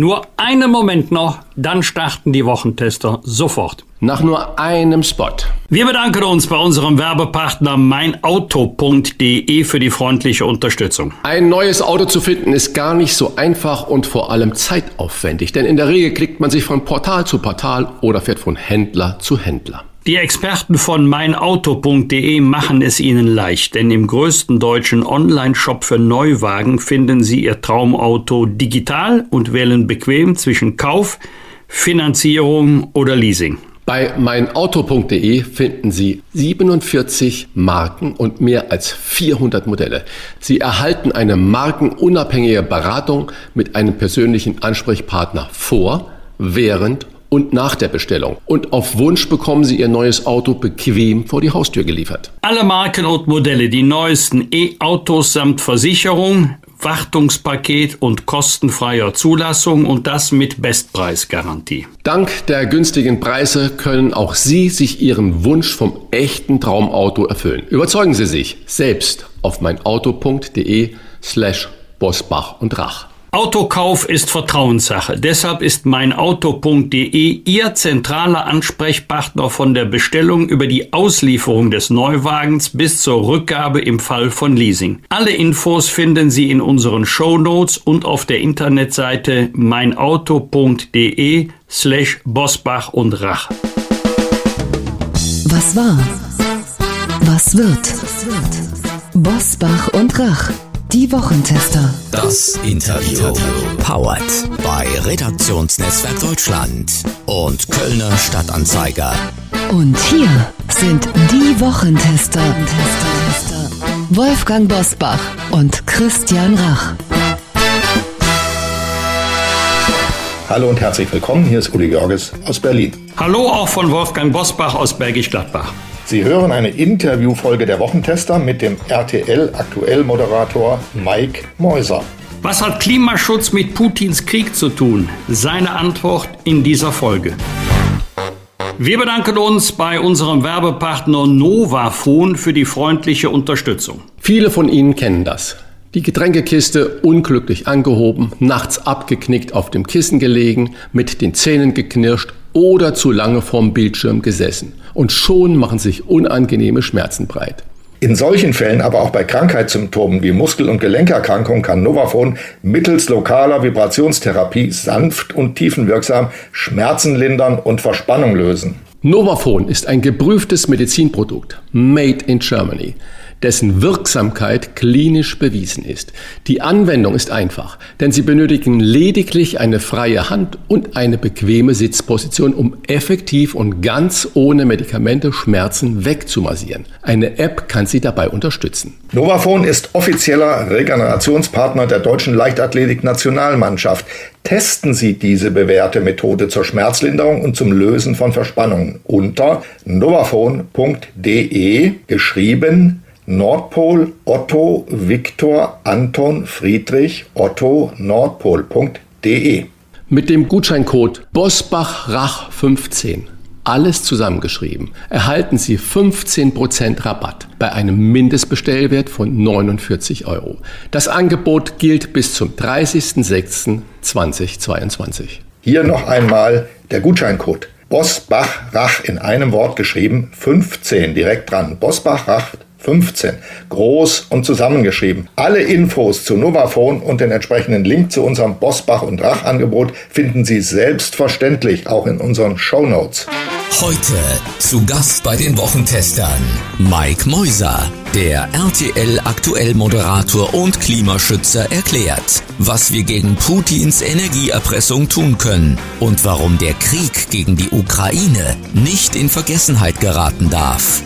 Nur einen Moment noch, dann starten die Wochentester sofort. Nach nur einem Spot. Wir bedanken uns bei unserem Werbepartner meinauto.de für die freundliche Unterstützung. Ein neues Auto zu finden ist gar nicht so einfach und vor allem zeitaufwendig, denn in der Regel klickt man sich von Portal zu Portal oder fährt von Händler zu Händler. Die Experten von meinauto.de machen es Ihnen leicht, denn im größten deutschen Online-Shop für Neuwagen finden Sie Ihr Traumauto digital und wählen bequem zwischen Kauf, Finanzierung oder Leasing. Bei meinauto.de finden Sie 47 Marken und mehr als 400 Modelle. Sie erhalten eine markenunabhängige Beratung mit einem persönlichen Ansprechpartner vor, während und nach der Bestellung. Und auf Wunsch bekommen Sie Ihr neues Auto bequem vor die Haustür geliefert. Alle Marken und Modelle, die neuesten E-Autos samt Versicherung, Wartungspaket und kostenfreier Zulassung und das mit Bestpreisgarantie. Dank der günstigen Preise können auch Sie sich Ihren Wunsch vom echten Traumauto erfüllen. Überzeugen Sie sich selbst auf meinauto.de slash Bosbach und Rach. Autokauf ist Vertrauenssache. Deshalb ist meinauto.de Ihr zentraler Ansprechpartner von der Bestellung über die Auslieferung des Neuwagens bis zur Rückgabe im Fall von Leasing. Alle Infos finden Sie in unseren Show Notes und auf der Internetseite meinauto.de slash Bosbach und Rach. Was war? Was wird? Bosbach und Rach. Die Wochentester. Das Interview. Powered bei Redaktionsnetzwerk Deutschland und Kölner Stadtanzeiger. Und hier sind die Wochentester. Wolfgang Bosbach und Christian Rach. Hallo und herzlich willkommen. Hier ist Uli Georges aus Berlin. Hallo auch von Wolfgang Bosbach aus Bergisch Gladbach. Sie hören eine Interviewfolge der Wochentester mit dem RTL Aktuell Moderator Mike Mäuser. Was hat Klimaschutz mit Putins Krieg zu tun? Seine Antwort in dieser Folge. Wir bedanken uns bei unserem Werbepartner Novafon für die freundliche Unterstützung. Viele von Ihnen kennen das. Die Getränkekiste unglücklich angehoben, nachts abgeknickt auf dem Kissen gelegen, mit den Zähnen geknirscht oder zu lange vorm Bildschirm gesessen. Und schon machen sich unangenehme Schmerzen breit. In solchen Fällen, aber auch bei Krankheitssymptomen wie Muskel- und Gelenkerkrankungen kann Novafon mittels lokaler Vibrationstherapie sanft und tiefenwirksam Schmerzen lindern und Verspannung lösen. Novafon ist ein geprüftes Medizinprodukt, made in Germany dessen Wirksamkeit klinisch bewiesen ist. Die Anwendung ist einfach, denn Sie benötigen lediglich eine freie Hand und eine bequeme Sitzposition, um effektiv und ganz ohne Medikamente Schmerzen wegzumassieren. Eine App kann Sie dabei unterstützen. Novafon ist offizieller Regenerationspartner der deutschen Leichtathletik-Nationalmannschaft. Testen Sie diese bewährte Methode zur Schmerzlinderung und zum Lösen von Verspannungen unter novafon.de geschrieben Nordpol Otto Viktor Anton Friedrich Otto Nordpol.de. Mit dem Gutscheincode BOSBACHRACH15, alles zusammengeschrieben, erhalten Sie 15% Rabatt bei einem Mindestbestellwert von 49 Euro. Das Angebot gilt bis zum 30.06.2022. Hier noch einmal der Gutscheincode. Bosbach-Rach in einem Wort geschrieben, 15 direkt dran. Bosbach-Rach 15. Groß und zusammengeschrieben. Alle Infos zu Novafone und den entsprechenden Link zu unserem Bosbach und Rach Angebot finden Sie selbstverständlich auch in unseren Show Notes. Heute zu Gast bei den Wochentestern Mike Mäuser, der RTL Aktuell Moderator und Klimaschützer erklärt, was wir gegen Putins Energieerpressung tun können und warum der Krieg gegen die Ukraine nicht in Vergessenheit geraten darf.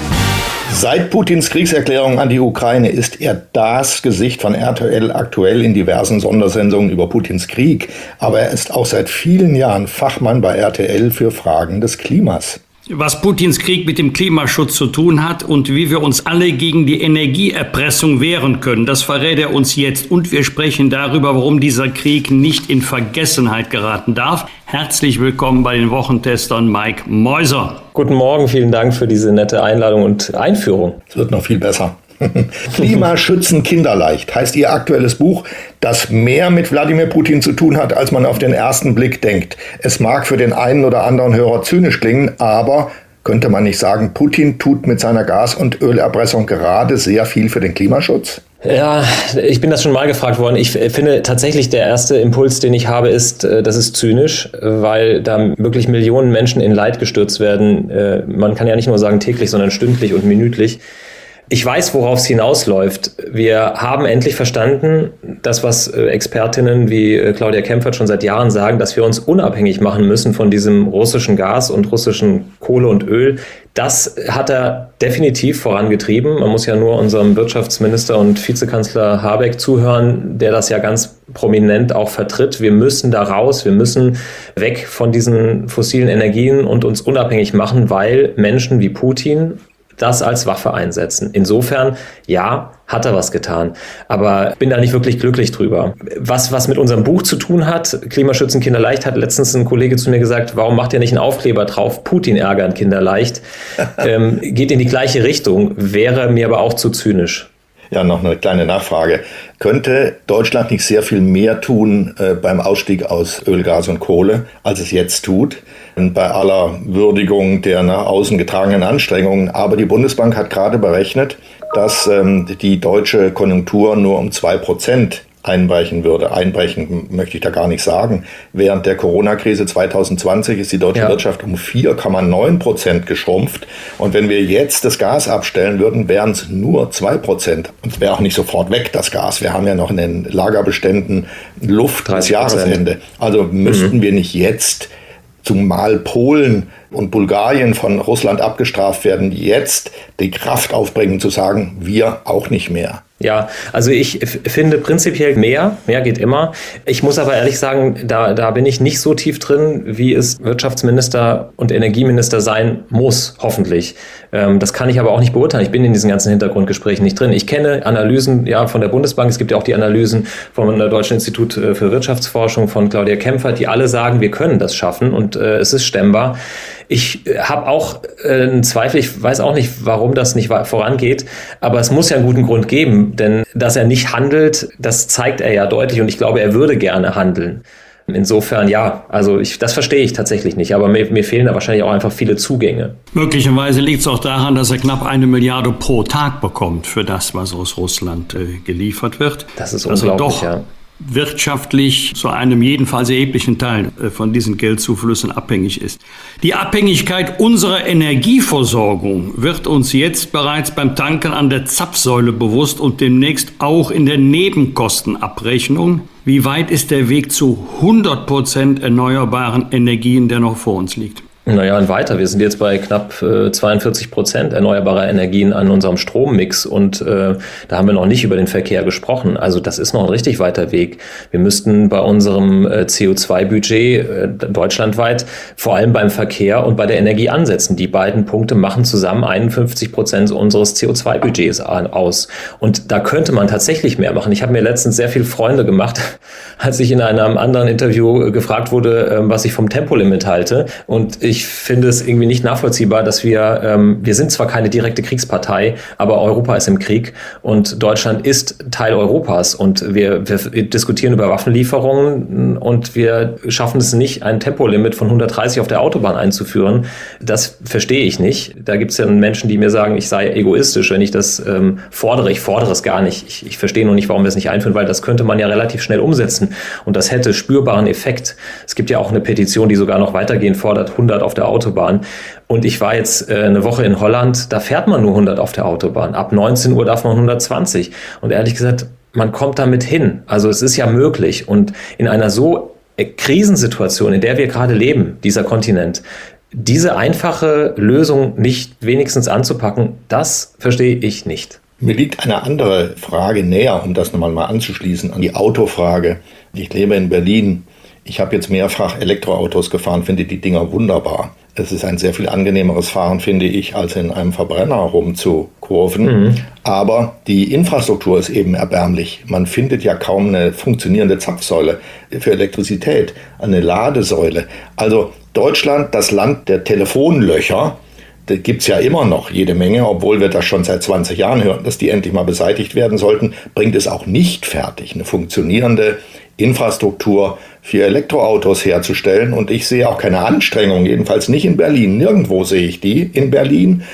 Seit Putins Kriegserklärung an die Ukraine ist er das Gesicht von RTL aktuell in diversen Sondersendungen über Putins Krieg, aber er ist auch seit vielen Jahren Fachmann bei RTL für Fragen des Klimas was Putins Krieg mit dem Klimaschutz zu tun hat und wie wir uns alle gegen die Energieerpressung wehren können. Das verrät er uns jetzt und wir sprechen darüber, warum dieser Krieg nicht in Vergessenheit geraten darf. Herzlich willkommen bei den Wochentestern Mike Mäuser. Guten Morgen, vielen Dank für diese nette Einladung und Einführung. Es wird noch viel besser. Klimaschützen kinderleicht heißt Ihr aktuelles Buch, das mehr mit Wladimir Putin zu tun hat, als man auf den ersten Blick denkt. Es mag für den einen oder anderen Hörer zynisch klingen, aber könnte man nicht sagen, Putin tut mit seiner Gas- und Ölerpressung gerade sehr viel für den Klimaschutz? Ja, ich bin das schon mal gefragt worden. Ich finde tatsächlich der erste Impuls, den ich habe, ist, äh, das ist zynisch, weil da wirklich Millionen Menschen in Leid gestürzt werden. Äh, man kann ja nicht nur sagen täglich, sondern stündlich und minütlich. Ich weiß, worauf es hinausläuft. Wir haben endlich verstanden, das, was äh, Expertinnen wie äh, Claudia Kempfert schon seit Jahren sagen, dass wir uns unabhängig machen müssen von diesem russischen Gas und russischen Kohle und Öl. Das hat er definitiv vorangetrieben. Man muss ja nur unserem Wirtschaftsminister und Vizekanzler Habeck zuhören, der das ja ganz prominent auch vertritt. Wir müssen da raus, wir müssen weg von diesen fossilen Energien und uns unabhängig machen, weil Menschen wie Putin das als Waffe einsetzen. Insofern, ja, hat er was getan. Aber bin da nicht wirklich glücklich drüber. Was, was mit unserem Buch zu tun hat, Klimaschützen Kinderleicht, hat letztens ein Kollege zu mir gesagt, warum macht ihr nicht einen Aufkleber drauf, Putin ärgern Kinderleicht? ähm, geht in die gleiche Richtung, wäre mir aber auch zu zynisch. Ja, noch eine kleine Nachfrage. Könnte Deutschland nicht sehr viel mehr tun äh, beim Ausstieg aus Öl, Gas und Kohle, als es jetzt tut? Und bei aller Würdigung der nach außen getragenen Anstrengungen. Aber die Bundesbank hat gerade berechnet, dass ähm, die deutsche Konjunktur nur um zwei Prozent einbrechen würde. Einbrechen möchte ich da gar nicht sagen. Während der Corona-Krise 2020 ist die deutsche ja. Wirtschaft um 4,9 Prozent geschrumpft. Und wenn wir jetzt das Gas abstellen würden, wären es nur 2 Prozent. Und es wäre auch nicht sofort weg, das Gas. Wir haben ja noch in den Lagerbeständen Luft bis Jahresende. Also müssten mhm. wir nicht jetzt zumal Polen und Bulgarien von Russland abgestraft werden, jetzt die Kraft aufbringen zu sagen, wir auch nicht mehr. Ja, also ich finde prinzipiell mehr, mehr geht immer. Ich muss aber ehrlich sagen, da, da bin ich nicht so tief drin, wie es Wirtschaftsminister und Energieminister sein muss, hoffentlich. Ähm, das kann ich aber auch nicht beurteilen. Ich bin in diesen ganzen Hintergrundgesprächen nicht drin. Ich kenne Analysen ja von der Bundesbank, es gibt ja auch die Analysen vom Deutschen Institut äh, für Wirtschaftsforschung von Claudia Kempfert, die alle sagen, wir können das schaffen und äh, es ist stemmbar. Ich äh, habe auch äh, einen Zweifel, ich weiß auch nicht, warum das nicht vorangeht, aber es muss ja einen guten Grund geben, denn dass er nicht handelt, das zeigt er ja deutlich. Und ich glaube, er würde gerne handeln. Insofern ja, also ich, das verstehe ich tatsächlich nicht, aber mir, mir fehlen da wahrscheinlich auch einfach viele Zugänge. Möglicherweise liegt es auch daran, dass er knapp eine Milliarde pro Tag bekommt für das, was aus Russland äh, geliefert wird. Das ist also unglaublich, doch ja wirtschaftlich zu einem jedenfalls erheblichen Teil äh, von diesen Geldzuflüssen abhängig ist. Die Abhängigkeit unserer Energieversorgung wird uns jetzt bereits beim Tanken an der Zapfsäule bewusst und demnächst auch in der Nebenkostenabrechnung. Wie weit ist der Weg zu 100 Prozent erneuerbaren Energien, der noch vor uns liegt? Naja, und weiter. Wir sind jetzt bei knapp äh, 42 Prozent erneuerbarer Energien an unserem Strommix und äh, da haben wir noch nicht über den Verkehr gesprochen. Also das ist noch ein richtig weiter Weg. Wir müssten bei unserem äh, CO2-Budget äh, deutschlandweit vor allem beim Verkehr und bei der Energie ansetzen. Die beiden Punkte machen zusammen 51 Prozent unseres CO2-Budgets aus. Und da könnte man tatsächlich mehr machen. Ich habe mir letztens sehr viele Freunde gemacht, als ich in einem anderen Interview gefragt wurde, äh, was ich vom Tempolimit halte. Und finde es irgendwie nicht nachvollziehbar, dass wir, ähm, wir sind zwar keine direkte Kriegspartei, aber Europa ist im Krieg und Deutschland ist Teil Europas und wir, wir diskutieren über Waffenlieferungen und wir schaffen es nicht, ein Tempolimit von 130 auf der Autobahn einzuführen. Das verstehe ich nicht. Da gibt es ja Menschen, die mir sagen, ich sei egoistisch, wenn ich das ähm, fordere. Ich fordere es gar nicht. Ich, ich verstehe nur nicht, warum wir es nicht einführen, weil das könnte man ja relativ schnell umsetzen und das hätte spürbaren Effekt. Es gibt ja auch eine Petition, die sogar noch weitergehend fordert, 100 100 auf der Autobahn. Und ich war jetzt äh, eine Woche in Holland, da fährt man nur 100 auf der Autobahn. Ab 19 Uhr darf man 120. Und ehrlich gesagt, man kommt damit hin. Also es ist ja möglich. Und in einer so äh, Krisensituation, in der wir gerade leben, dieser Kontinent, diese einfache Lösung nicht wenigstens anzupacken, das verstehe ich nicht. Mir liegt eine andere Frage näher, um das nochmal mal anzuschließen, an die Autofrage. Ich lebe in Berlin. Ich habe jetzt mehrfach Elektroautos gefahren, finde die Dinger wunderbar. Es ist ein sehr viel angenehmeres Fahren, finde ich, als in einem Verbrenner rumzukurven. Mhm. Aber die Infrastruktur ist eben erbärmlich. Man findet ja kaum eine funktionierende Zapfsäule für Elektrizität, eine Ladesäule. Also Deutschland, das Land der Telefonlöcher, da gibt es ja immer noch jede Menge, obwohl wir das schon seit 20 Jahren hören, dass die endlich mal beseitigt werden sollten, bringt es auch nicht fertig, eine funktionierende Infrastruktur für Elektroautos herzustellen. Und ich sehe auch keine Anstrengung, jedenfalls nicht in Berlin. Nirgendwo sehe ich die in Berlin.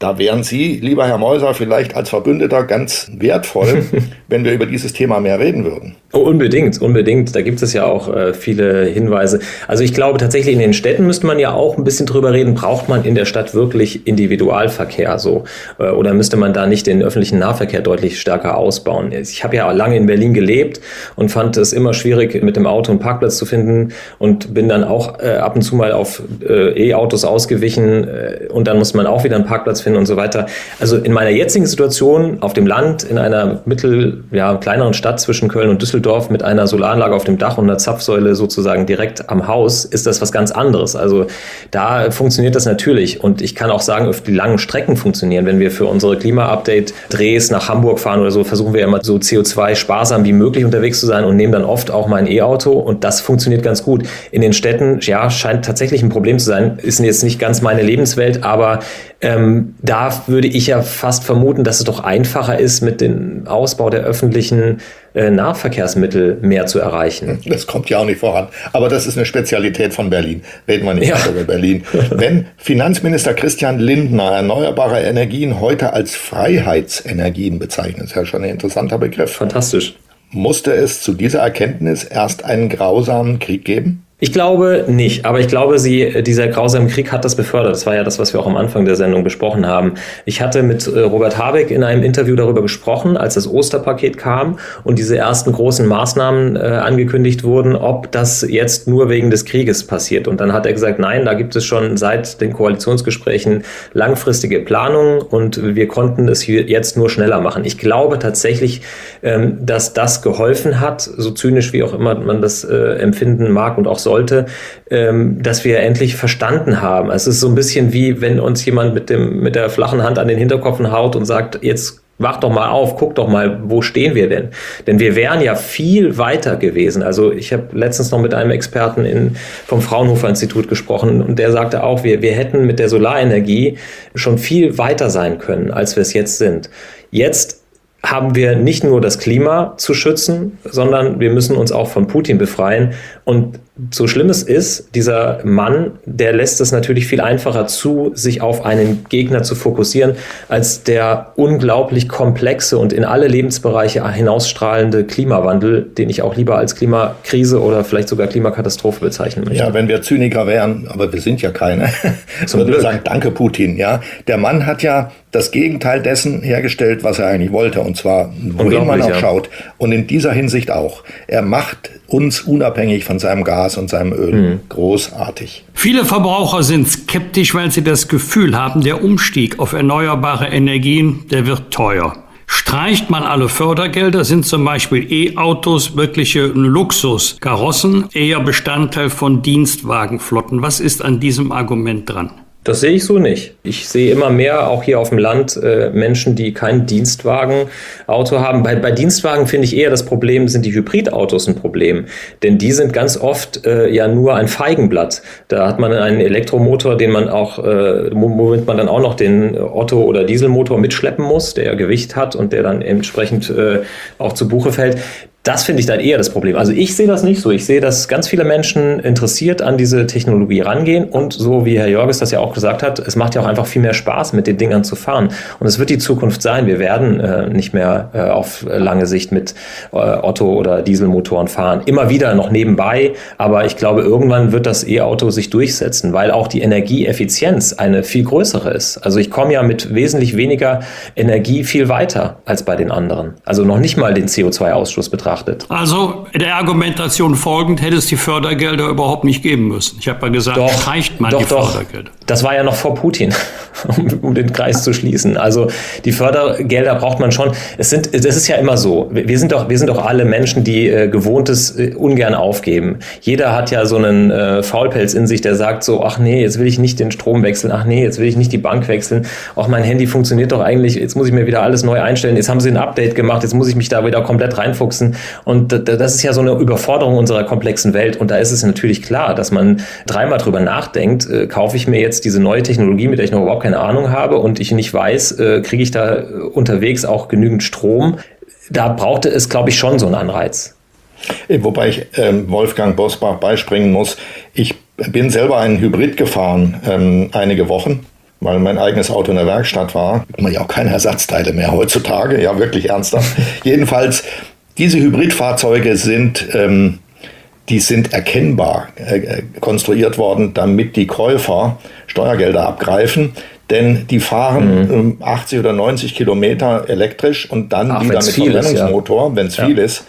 Da wären Sie, lieber Herr Meuser, vielleicht als Verbündeter ganz wertvoll, wenn wir über dieses Thema mehr reden würden. Oh, unbedingt, unbedingt. Da gibt es ja auch äh, viele Hinweise. Also ich glaube tatsächlich in den Städten müsste man ja auch ein bisschen drüber reden, braucht man in der Stadt wirklich Individualverkehr so? Äh, oder müsste man da nicht den öffentlichen Nahverkehr deutlich stärker ausbauen? Ich habe ja lange in Berlin gelebt und fand es immer schwierig, mit dem Auto einen Parkplatz zu finden und bin dann auch äh, ab und zu mal auf äh, E-Autos ausgewichen äh, und dann muss man auch wieder einen Parkplatz finden und so weiter. Also in meiner jetzigen Situation auf dem Land, in einer mittel, ja, kleineren Stadt zwischen Köln und Düsseldorf, mit einer Solaranlage auf dem Dach und einer Zapfsäule sozusagen direkt am Haus, ist das was ganz anderes. Also da funktioniert das natürlich. Und ich kann auch sagen, auf die langen Strecken funktionieren. Wenn wir für unsere Klima-Update-Drehs nach Hamburg fahren oder so, versuchen wir immer so CO2-sparsam wie möglich unterwegs zu sein und nehmen dann oft auch mein E-Auto. Und das funktioniert ganz gut. In den Städten, ja, scheint tatsächlich ein Problem zu sein. Ist jetzt nicht ganz meine Lebenswelt, aber ähm, da würde ich ja fast vermuten, dass es doch einfacher ist, mit dem Ausbau der öffentlichen äh, Nahverkehrsmittel mehr zu erreichen. Das kommt ja auch nicht voran. Aber das ist eine Spezialität von Berlin. Reden wir nicht ja. über Berlin. Wenn Finanzminister Christian Lindner erneuerbare Energien heute als Freiheitsenergien bezeichnet, ist ja schon ein interessanter Begriff. Fantastisch. Musste es zu dieser Erkenntnis erst einen grausamen Krieg geben? Ich glaube nicht, aber ich glaube, sie, dieser grausame Krieg hat das befördert. Das war ja das, was wir auch am Anfang der Sendung besprochen haben. Ich hatte mit äh, Robert Habeck in einem Interview darüber gesprochen, als das Osterpaket kam und diese ersten großen Maßnahmen äh, angekündigt wurden, ob das jetzt nur wegen des Krieges passiert. Und dann hat er gesagt, nein, da gibt es schon seit den Koalitionsgesprächen langfristige Planungen und wir konnten es jetzt nur schneller machen. Ich glaube tatsächlich, ähm, dass das geholfen hat, so zynisch wie auch immer man das äh, empfinden mag und auch so sollte, ähm, dass wir endlich verstanden haben. Es ist so ein bisschen wie, wenn uns jemand mit, dem, mit der flachen Hand an den Hinterkopf haut und sagt, jetzt wach doch mal auf, guck doch mal, wo stehen wir denn? Denn wir wären ja viel weiter gewesen. Also ich habe letztens noch mit einem Experten in, vom Fraunhofer Institut gesprochen und der sagte auch, wir, wir hätten mit der Solarenergie schon viel weiter sein können, als wir es jetzt sind. Jetzt haben wir nicht nur das Klima zu schützen, sondern wir müssen uns auch von Putin befreien. Und so schlimm es ist, dieser Mann, der lässt es natürlich viel einfacher zu, sich auf einen Gegner zu fokussieren, als der unglaublich komplexe und in alle Lebensbereiche hinausstrahlende Klimawandel, den ich auch lieber als Klimakrise oder vielleicht sogar Klimakatastrophe bezeichnen möchte. Ja, wenn wir Zyniker wären, aber wir sind ja keine, würden wir sagen, danke Putin. Ja, der Mann hat ja das Gegenteil dessen hergestellt, was er eigentlich wollte, und zwar wohin man auch ja. schaut. Und in dieser Hinsicht auch. Er macht uns unabhängig von seinem Gas und seinem Öl. Mhm. Großartig. Viele Verbraucher sind skeptisch, weil sie das Gefühl haben, der Umstieg auf erneuerbare Energien, der wird teuer. Streicht man alle Fördergelder, sind zum Beispiel E-Autos wirkliche Luxus, Karossen eher Bestandteil von Dienstwagenflotten. Was ist an diesem Argument dran? Das sehe ich so nicht. Ich sehe immer mehr, auch hier auf dem Land, äh, Menschen, die kein Dienstwagenauto haben. Bei, bei Dienstwagen finde ich eher das Problem, sind die Hybridautos ein Problem. Denn die sind ganz oft äh, ja nur ein Feigenblatt. Da hat man einen Elektromotor, den man auch, äh, womit man dann auch noch den Otto- oder Dieselmotor mitschleppen muss, der Gewicht hat und der dann entsprechend äh, auch zu Buche fällt. Das finde ich dann eher das Problem. Also ich sehe das nicht so. Ich sehe, dass ganz viele Menschen interessiert an diese Technologie rangehen und so wie Herr Jorges das ja auch gesagt hat, es macht ja auch einfach viel mehr Spaß, mit den Dingern zu fahren. Und es wird die Zukunft sein. Wir werden äh, nicht mehr äh, auf lange Sicht mit äh, Otto- oder Dieselmotoren fahren. Immer wieder noch nebenbei, aber ich glaube, irgendwann wird das E-Auto sich durchsetzen, weil auch die Energieeffizienz eine viel größere ist. Also ich komme ja mit wesentlich weniger Energie viel weiter als bei den anderen. Also noch nicht mal den CO2-Ausstoß betrachten betrachtet. Also der Argumentation folgend hätte es die Fördergelder überhaupt nicht geben müssen. Ich habe ja gesagt, doch, streicht man doch, die doch. Fördergelder. Das war ja noch vor Putin, um, den Kreis zu schließen. Also die Fördergelder braucht man schon. Es sind, das ist ja immer so. Wir sind doch, wir sind doch alle Menschen, die äh, Gewohntes äh, ungern aufgeben. Jeder hat ja so einen äh, Faulpelz in sich, der sagt so, ach nee, jetzt will ich nicht den Strom wechseln. Ach nee, jetzt will ich nicht die Bank wechseln. Auch mein Handy funktioniert doch eigentlich. Jetzt muss ich mir wieder alles neu einstellen. Jetzt haben sie ein Update gemacht. Jetzt muss ich mich da wieder komplett reinfuchsen. Und das ist ja so eine Überforderung unserer komplexen Welt. Und da ist es natürlich klar, dass man dreimal drüber nachdenkt, äh, kaufe ich mir jetzt diese neue Technologie, mit der ich noch überhaupt keine Ahnung habe und ich nicht weiß, äh, kriege ich da unterwegs auch genügend Strom. Da brauchte es, glaube ich, schon so einen Anreiz. Wobei ich ähm, Wolfgang Bosbach beispringen muss. Ich bin selber einen Hybrid gefahren, ähm, einige Wochen, weil mein eigenes Auto in der Werkstatt war. Man ja auch keine Ersatzteile mehr heutzutage, ja wirklich ernsthaft. Jedenfalls, diese Hybridfahrzeuge sind, ähm, die sind erkennbar äh, äh konstruiert worden, damit die Käufer Steuergelder abgreifen. Denn die fahren mhm. 80 ähm, oder 90 Kilometer elektrisch und dann Ach, wieder mit Verbrennungsmotor, wenn es viel ist.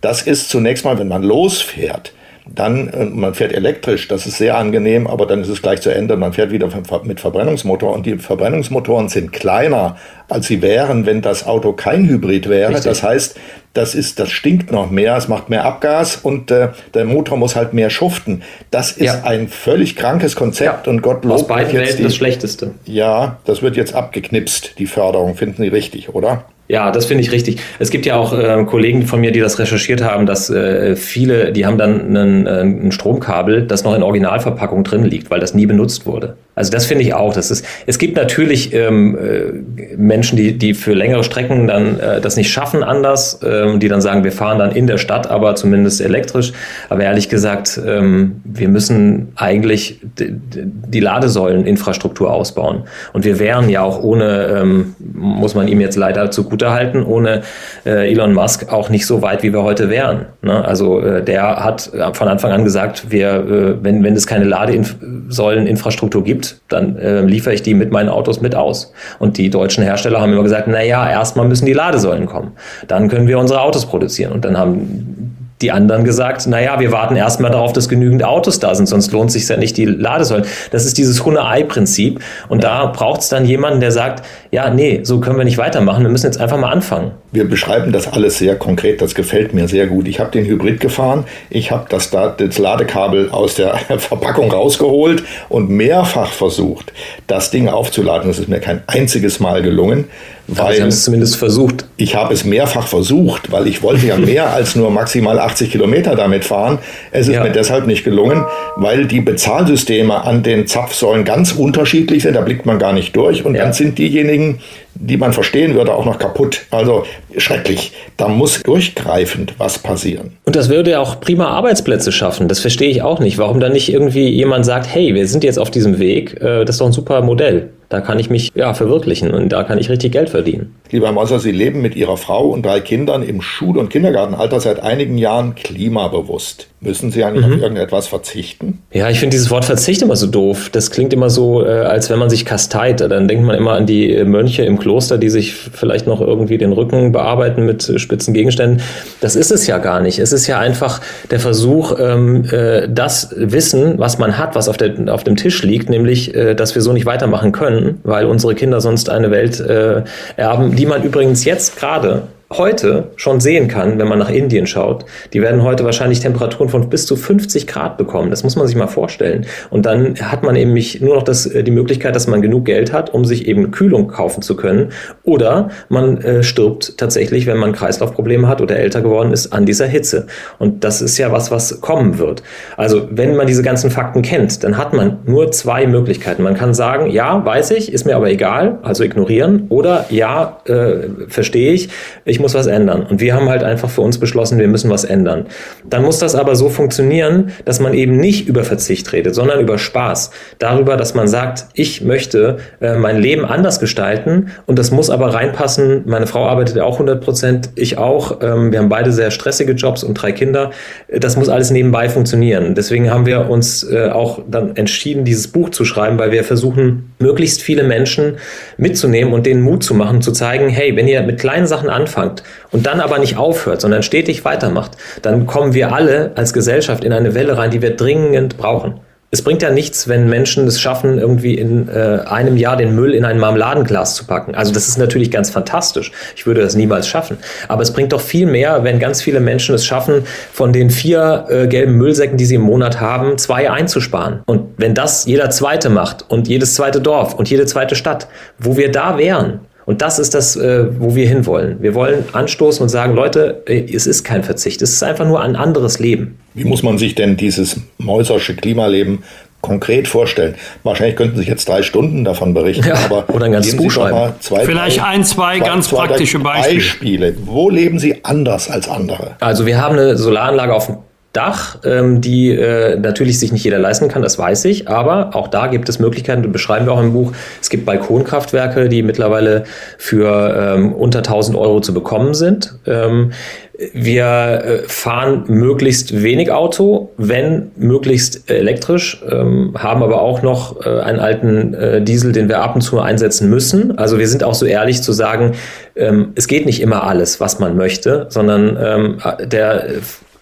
Das ist zunächst mal, wenn man losfährt, dann, äh, man fährt elektrisch, das ist sehr angenehm, aber dann ist es gleich zu Ende. Man fährt wieder mit Verbrennungsmotor und die Verbrennungsmotoren sind kleiner, als sie wären, wenn das Auto kein Hybrid wäre. Richtig. Das heißt, das ist, das stinkt noch mehr, es macht mehr Abgas und äh, der Motor muss halt mehr schuften. Das ist ja. ein völlig krankes Konzept ja. und Gott lobt Aus beiden Welten die, das Schlechteste. Ja, das wird jetzt abgeknipst, die Förderung, finden Sie richtig, oder? Ja, das finde ich richtig. Es gibt ja auch äh, Kollegen von mir, die das recherchiert haben, dass äh, viele, die haben dann einen, äh, ein Stromkabel, das noch in Originalverpackung drin liegt, weil das nie benutzt wurde. Also das finde ich auch. Das ist, es gibt natürlich ähm, äh, Menschen, die, die für längere Strecken dann äh, das nicht schaffen anders, ähm, die dann sagen, wir fahren dann in der Stadt, aber zumindest elektrisch. Aber ehrlich gesagt, ähm, wir müssen eigentlich die Ladesäuleninfrastruktur ausbauen. Und wir wären ja auch ohne, ähm, muss man ihm jetzt leider zugutehalten, ohne äh, Elon Musk auch nicht so weit, wie wir heute wären. Ne? Also äh, der hat von Anfang an gesagt, wir, äh, wenn, wenn es keine Ladesäuleninfrastruktur gibt, dann äh, liefere ich die mit meinen Autos mit aus. Und die deutschen Hersteller haben immer gesagt, na ja, erstmal müssen die Ladesäulen kommen. Dann können wir unsere Autos produzieren. Und dann haben die anderen gesagt, naja, wir warten erstmal darauf, dass genügend Autos da sind, sonst lohnt sich ja nicht die Ladesäulen. Das ist dieses Hunde-Ei-Prinzip. Und da braucht es dann jemanden, der sagt, ja, nee, so können wir nicht weitermachen, wir müssen jetzt einfach mal anfangen. Wir beschreiben das alles sehr konkret, das gefällt mir sehr gut. Ich habe den Hybrid gefahren, ich habe das, das Ladekabel aus der Verpackung rausgeholt und mehrfach versucht, das Ding aufzuladen. Das ist mir kein einziges Mal gelungen. Weil Sie haben es zumindest versucht. Ich habe es mehrfach versucht, weil ich wollte ja mehr als nur maximal 80 Kilometer damit fahren. Es ist ja. mir deshalb nicht gelungen, weil die Bezahlsysteme an den Zapfsäulen ganz unterschiedlich sind. Da blickt man gar nicht durch. Und ja. dann sind diejenigen, die man verstehen würde, auch noch kaputt. Also schrecklich. Da muss durchgreifend was passieren. Und das würde ja auch prima Arbeitsplätze schaffen. Das verstehe ich auch nicht. Warum dann nicht irgendwie jemand sagt, hey, wir sind jetzt auf diesem Weg, äh, das ist doch ein super Modell. Da kann ich mich ja verwirklichen und da kann ich richtig Geld verdienen. Lieber Herr Mosser, Sie leben mit Ihrer Frau und drei Kindern im Schul- und Kindergartenalter seit einigen Jahren klimabewusst. Müssen Sie eigentlich mhm. auf irgendetwas verzichten? Ja, ich finde dieses Wort Verzicht immer so doof. Das klingt immer so, äh, als wenn man sich kasteit. Dann denkt man immer an die Mönche im Kloster, die sich vielleicht noch irgendwie den Rücken bearbeiten mit spitzen Gegenständen. Das ist es ja gar nicht. Es ist ja einfach der Versuch, ähm, äh, das Wissen, was man hat, was auf, der, auf dem Tisch liegt, nämlich, äh, dass wir so nicht weitermachen können, weil unsere Kinder sonst eine Welt erben, die man übrigens jetzt gerade heute schon sehen kann, wenn man nach Indien schaut. Die werden heute wahrscheinlich Temperaturen von bis zu 50 Grad bekommen. Das muss man sich mal vorstellen. Und dann hat man eben nur noch das, äh, die Möglichkeit, dass man genug Geld hat, um sich eben Kühlung kaufen zu können. Oder man äh, stirbt tatsächlich, wenn man Kreislaufprobleme hat oder älter geworden ist, an dieser Hitze. Und das ist ja was, was kommen wird. Also wenn man diese ganzen Fakten kennt, dann hat man nur zwei Möglichkeiten. Man kann sagen, ja, weiß ich, ist mir aber egal, also ignorieren. Oder ja, äh, verstehe ich, ich muss was ändern. Und wir haben halt einfach für uns beschlossen, wir müssen was ändern. Dann muss das aber so funktionieren, dass man eben nicht über Verzicht redet, sondern über Spaß. Darüber, dass man sagt, ich möchte äh, mein Leben anders gestalten und das muss aber reinpassen. Meine Frau arbeitet ja auch 100 Prozent, ich auch. Ähm, wir haben beide sehr stressige Jobs und drei Kinder. Das muss alles nebenbei funktionieren. Deswegen haben wir uns äh, auch dann entschieden, dieses Buch zu schreiben, weil wir versuchen, möglichst viele Menschen mitzunehmen und denen Mut zu machen, zu zeigen, hey, wenn ihr mit kleinen Sachen anfangt, anfängt und dann aber nicht aufhört, sondern stetig weitermacht, dann kommen wir alle als Gesellschaft in eine Welle rein, die wir dringend brauchen. Es bringt ja nichts, wenn Menschen es schaffen, irgendwie in äh, einem Jahr den Müll in ein Marmeladenglas zu packen. Also das ist natürlich ganz fantastisch. Ich würde das niemals schaffen. Aber es bringt doch viel mehr, wenn ganz viele Menschen es schaffen, von den vier äh, gelben Müllsäcken, die sie im Monat haben, zwei einzusparen. Und wenn das jeder zweite macht und jedes zweite Dorf und jede zweite Stadt, wo wir da wären, und das ist das, äh, wo wir hinwollen. Wir wollen anstoßen und sagen, Leute, äh, es ist kein Verzicht, es ist einfach nur ein anderes Leben. Wie muss man sich denn dieses mäusersche Klimaleben konkret vorstellen? Wahrscheinlich könnten Sie sich jetzt drei Stunden davon berichten, ja, aber oder ein ganzes Buch schreiben. Zwei, Vielleicht drei, ein, zwei, zwei ganz zwei, praktische Beispiele. Beispiele. Wo leben Sie anders als andere? Also wir haben eine Solaranlage auf dem Dach, ähm, die äh, natürlich sich nicht jeder leisten kann, das weiß ich, aber auch da gibt es Möglichkeiten, das beschreiben wir auch im Buch. Es gibt Balkonkraftwerke, die mittlerweile für ähm, unter 1000 Euro zu bekommen sind. Ähm, wir äh, fahren möglichst wenig Auto, wenn möglichst elektrisch, ähm, haben aber auch noch äh, einen alten äh, Diesel, den wir ab und zu einsetzen müssen. Also wir sind auch so ehrlich zu sagen, ähm, es geht nicht immer alles, was man möchte, sondern ähm, der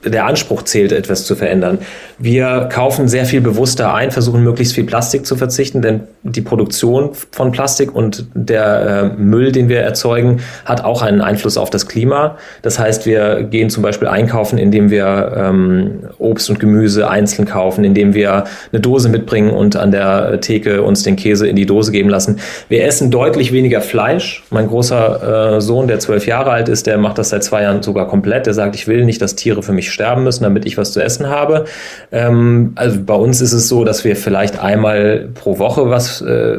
der Anspruch zählt, etwas zu verändern. Wir kaufen sehr viel bewusster ein, versuchen möglichst viel Plastik zu verzichten, denn die Produktion von Plastik und der äh, Müll, den wir erzeugen, hat auch einen Einfluss auf das Klima. Das heißt, wir gehen zum Beispiel einkaufen, indem wir ähm, Obst und Gemüse einzeln kaufen, indem wir eine Dose mitbringen und an der Theke uns den Käse in die Dose geben lassen. Wir essen deutlich weniger Fleisch. Mein großer äh, Sohn, der zwölf Jahre alt ist, der macht das seit zwei Jahren sogar komplett. Der sagt, ich will nicht, dass Tiere für mich sterben müssen, damit ich was zu essen habe. Ähm, also bei uns ist es so, dass wir vielleicht einmal pro Woche was äh,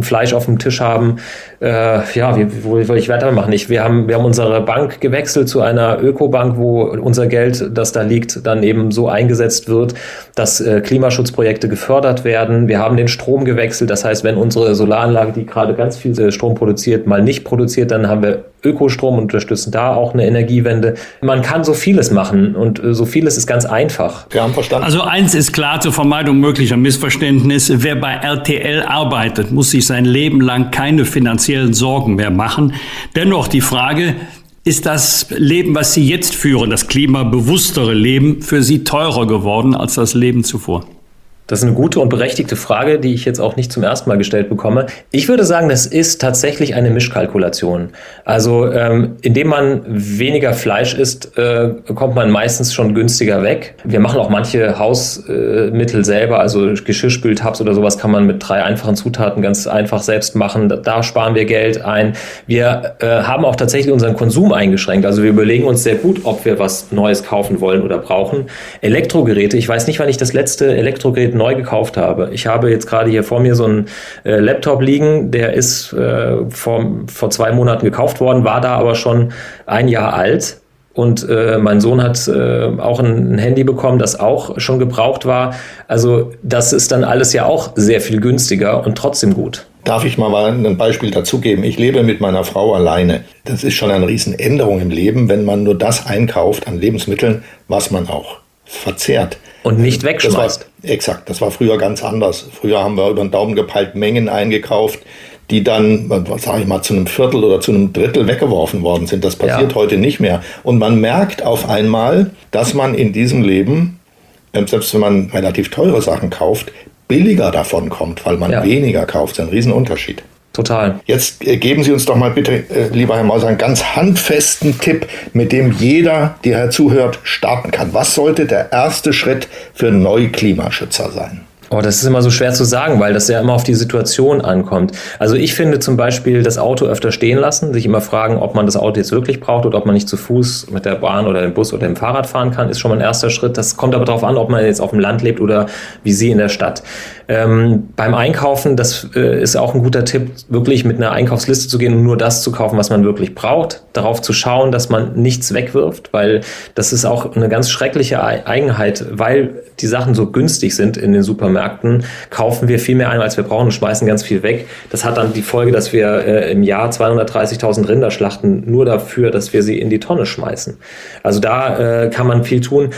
Fleisch auf dem Tisch haben. Äh, ja, wie, wo will ich weitermachen? Ich, wir, haben, wir haben unsere Bank gewechselt zu einer Ökobank, wo unser Geld, das da liegt, dann eben so eingesetzt wird, dass äh, Klimaschutzprojekte gefördert werden. Wir haben den Strom gewechselt. Das heißt, wenn unsere Solaranlage, die gerade ganz viel äh, Strom produziert, mal nicht produziert, dann haben wir Ökostrom und unterstützen da auch eine Energiewende. Man kann so vieles machen und äh, so vieles ist ganz einfach. Wir haben verstanden. Also eins ist klar zur Vermeidung möglicher Missverständnisse. Wer bei RTL arbeitet, muss sich sein Leben lang keine finanziellen Sorgen mehr machen. Dennoch die Frage, ist das Leben, was Sie jetzt führen, das klimabewusstere Leben, für Sie teurer geworden als das Leben zuvor? Das ist eine gute und berechtigte Frage, die ich jetzt auch nicht zum ersten Mal gestellt bekomme. Ich würde sagen, das ist tatsächlich eine Mischkalkulation. Also ähm, indem man weniger Fleisch isst, äh, kommt man meistens schon günstiger weg. Wir machen auch manche Hausmittel äh, selber, also Geschirrspültabs oder sowas kann man mit drei einfachen Zutaten ganz einfach selbst machen. Da, da sparen wir Geld ein. Wir äh, haben auch tatsächlich unseren Konsum eingeschränkt. Also wir überlegen uns sehr gut, ob wir was Neues kaufen wollen oder brauchen. Elektrogeräte, ich weiß nicht, wann ich das letzte Elektrogerät neu gekauft habe. Ich habe jetzt gerade hier vor mir so einen äh, Laptop liegen, der ist äh, vor, vor zwei Monaten gekauft worden, war da aber schon ein Jahr alt. Und äh, mein Sohn hat äh, auch ein, ein, Handy bekommen, das auch schon gebraucht war. Also das ist dann alles ja auch sehr viel günstiger und trotzdem gut. Darf ich mal ein Beispiel dazugeben? Ich lebe mit meiner Frau alleine. Das ist schon eine Riesenänderung im Leben, wenn man nur das einkauft an Lebensmitteln, was man auch verzehrt. Und nicht wegschmeißt. Das war, exakt, das war früher ganz anders. Früher haben wir über den Daumen gepeilt Mengen eingekauft, die dann, sage ich mal, zu einem Viertel oder zu einem Drittel weggeworfen worden sind. Das passiert ja. heute nicht mehr. Und man merkt auf einmal, dass man in diesem Leben, ähm, selbst wenn man relativ teure Sachen kauft, billiger davon kommt, weil man ja. weniger kauft. Das ist ein Riesenunterschied. Total. Jetzt äh, geben Sie uns doch mal bitte, äh, lieber Herr Mauser, einen ganz handfesten Tipp, mit dem jeder, der zuhört, starten kann. Was sollte der erste Schritt für Neuklimaschützer sein? Oh, das ist immer so schwer zu sagen, weil das ja immer auf die Situation ankommt. Also ich finde zum Beispiel das Auto öfter stehen lassen, sich immer fragen, ob man das Auto jetzt wirklich braucht oder ob man nicht zu Fuß mit der Bahn oder dem Bus oder dem Fahrrad fahren kann, ist schon mal ein erster Schritt. Das kommt aber darauf an, ob man jetzt auf dem Land lebt oder wie Sie in der Stadt. Ähm, beim Einkaufen, das äh, ist auch ein guter Tipp, wirklich mit einer Einkaufsliste zu gehen und nur das zu kaufen, was man wirklich braucht. Darauf zu schauen, dass man nichts wegwirft, weil das ist auch eine ganz schreckliche Eigenheit, weil die Sachen so günstig sind in den Supermärkten, kaufen wir viel mehr ein, als wir brauchen und schmeißen ganz viel weg. Das hat dann die Folge, dass wir äh, im Jahr 230.000 Rinder schlachten, nur dafür, dass wir sie in die Tonne schmeißen. Also da äh, kann man viel tun.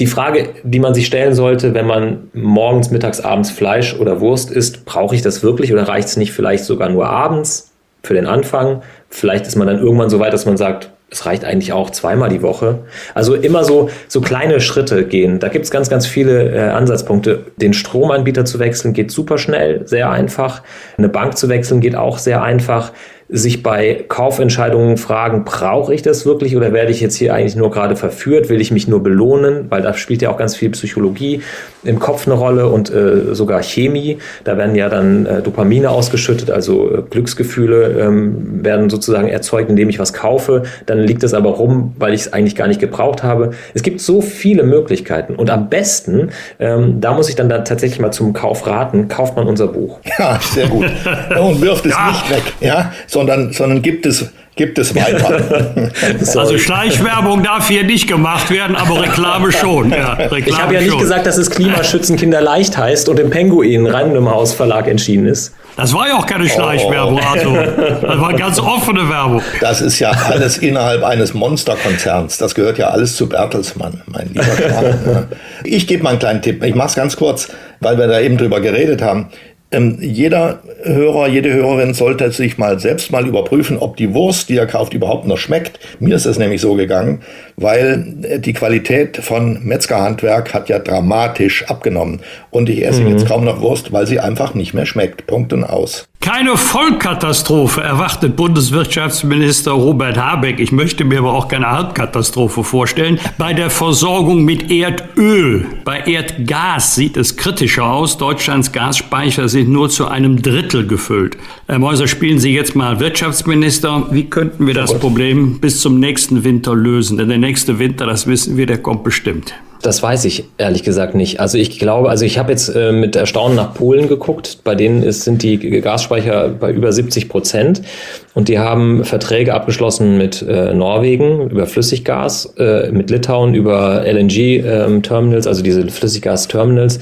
Die Frage, die man sich stellen sollte, wenn man morgens, mittags, abends Fleisch oder Wurst isst, brauche ich das wirklich oder reicht es nicht vielleicht sogar nur abends für den Anfang? Vielleicht ist man dann irgendwann so weit, dass man sagt, es reicht eigentlich auch zweimal die Woche. Also immer so, so kleine Schritte gehen. Da gibt es ganz, ganz viele äh, Ansatzpunkte. Den Stromanbieter zu wechseln geht super schnell, sehr einfach. Eine Bank zu wechseln geht auch sehr einfach sich bei Kaufentscheidungen fragen, brauche ich das wirklich oder werde ich jetzt hier eigentlich nur gerade verführt? Will ich mich nur belohnen? Weil da spielt ja auch ganz viel Psychologie im Kopf eine Rolle und äh, sogar Chemie. Da werden ja dann äh, Dopamine ausgeschüttet, also äh, Glücksgefühle ähm, werden sozusagen erzeugt, indem ich was kaufe. Dann liegt es aber rum, weil ich es eigentlich gar nicht gebraucht habe. Es gibt so viele Möglichkeiten und am besten, ähm, da muss ich dann da tatsächlich mal zum Kauf raten, kauft man unser Buch. Ja, sehr gut. Und wirft es ja. nicht weg, ja, sondern, sondern gibt es gibt es weiter. also Schleichwerbung darf hier nicht gemacht werden, aber Reklame schon. Ja, Reklame ich habe ja nicht schon. gesagt, dass es Klimaschützenkinder leicht heißt und im Penguin Random House Verlag entschieden ist. Das war ja auch keine Schleichwerbung, oh. also das war ganz offene Werbung. Das ist ja alles innerhalb eines Monsterkonzerns. Das gehört ja alles zu Bertelsmann, mein lieber Schwan. Ich gebe mal einen kleinen Tipp. Ich mache es ganz kurz, weil wir da eben drüber geredet haben. Ähm, jeder Hörer, jede Hörerin sollte sich mal selbst mal überprüfen, ob die Wurst, die er kauft, überhaupt noch schmeckt. Mir ist es nämlich so gegangen, weil äh, die Qualität von Metzgerhandwerk hat ja dramatisch abgenommen. Und ich esse mhm. jetzt kaum noch Wurst, weil sie einfach nicht mehr schmeckt. Punkt und aus. Keine Vollkatastrophe erwartet Bundeswirtschaftsminister Robert Habeck. Ich möchte mir aber auch keine Halbkatastrophe vorstellen. Bei der Versorgung mit Erdöl. Bei Erdgas sieht es kritischer aus. Deutschlands Gasspeicher sind nur zu einem Drittel gefüllt. Herr Mäuser, spielen Sie jetzt mal Wirtschaftsminister. Wie könnten wir das Problem bis zum nächsten Winter lösen? Denn der nächste Winter, das wissen wir, der kommt bestimmt. Das weiß ich ehrlich gesagt nicht. Also ich glaube, also ich habe jetzt äh, mit Erstaunen nach Polen geguckt. Bei denen ist, sind die Gasspeicher bei über 70 Prozent und die haben Verträge abgeschlossen mit äh, Norwegen über Flüssiggas, äh, mit Litauen über LNG-Terminals, ähm, also diese Flüssiggas-Terminals.